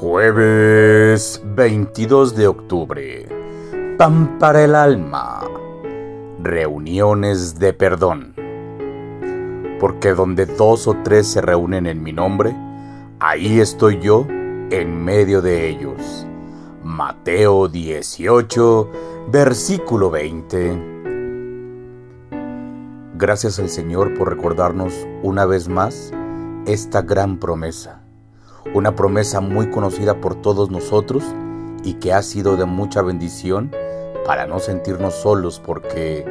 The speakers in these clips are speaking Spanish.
Jueves 22 de octubre. Pan para el alma. Reuniones de perdón. Porque donde dos o tres se reúnen en mi nombre, ahí estoy yo en medio de ellos. Mateo 18, versículo 20. Gracias al Señor por recordarnos una vez más esta gran promesa una promesa muy conocida por todos nosotros y que ha sido de mucha bendición para no sentirnos solos porque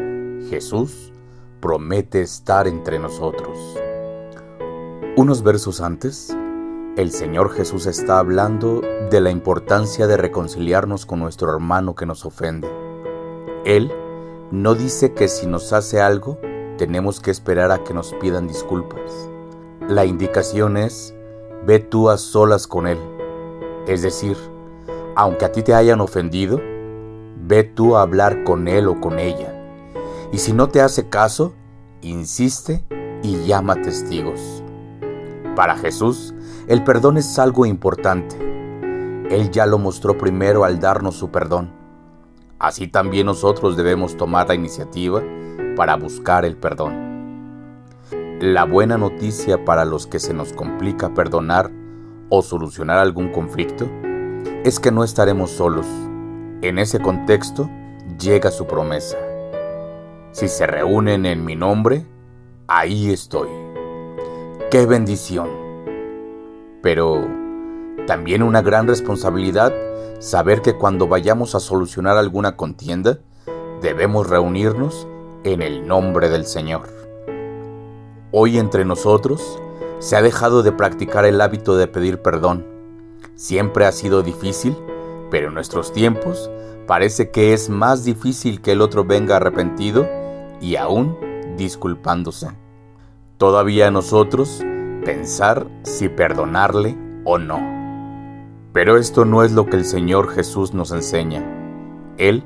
Jesús promete estar entre nosotros. Unos versos antes, el Señor Jesús está hablando de la importancia de reconciliarnos con nuestro hermano que nos ofende. Él no dice que si nos hace algo, tenemos que esperar a que nos pidan disculpas. La indicación es ve tú a solas con Él. Es decir, aunque a ti te hayan ofendido, ve tú a hablar con Él o con ella. Y si no te hace caso, insiste y llama testigos. Para Jesús, el perdón es algo importante. Él ya lo mostró primero al darnos su perdón. Así también nosotros debemos tomar la iniciativa para buscar el perdón. La buena noticia para los que se nos complica perdonar o solucionar algún conflicto es que no estaremos solos. En ese contexto llega su promesa. Si se reúnen en mi nombre, ahí estoy. ¡Qué bendición! Pero también una gran responsabilidad saber que cuando vayamos a solucionar alguna contienda, debemos reunirnos en el nombre del Señor. Hoy entre nosotros se ha dejado de practicar el hábito de pedir perdón. Siempre ha sido difícil, pero en nuestros tiempos parece que es más difícil que el otro venga arrepentido y aún disculpándose. Todavía nosotros pensar si perdonarle o no. Pero esto no es lo que el Señor Jesús nos enseña. Él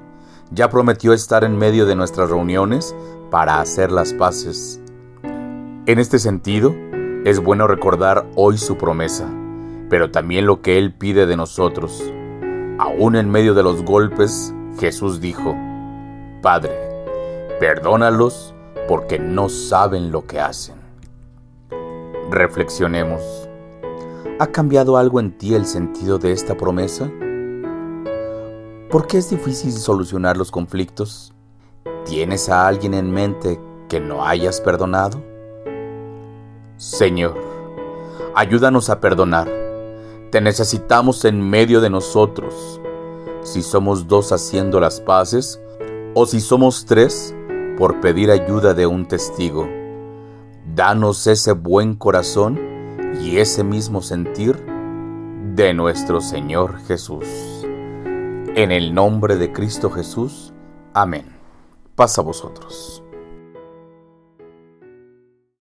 ya prometió estar en medio de nuestras reuniones para hacer las paces en este sentido, es bueno recordar hoy su promesa, pero también lo que Él pide de nosotros. Aún en medio de los golpes, Jesús dijo, Padre, perdónalos porque no saben lo que hacen. Reflexionemos. ¿Ha cambiado algo en ti el sentido de esta promesa? ¿Por qué es difícil solucionar los conflictos? ¿Tienes a alguien en mente que no hayas perdonado? Señor, ayúdanos a perdonar. Te necesitamos en medio de nosotros. Si somos dos haciendo las paces, o si somos tres por pedir ayuda de un testigo. Danos ese buen corazón y ese mismo sentir de nuestro Señor Jesús. En el nombre de Cristo Jesús. Amén. Pasa a vosotros.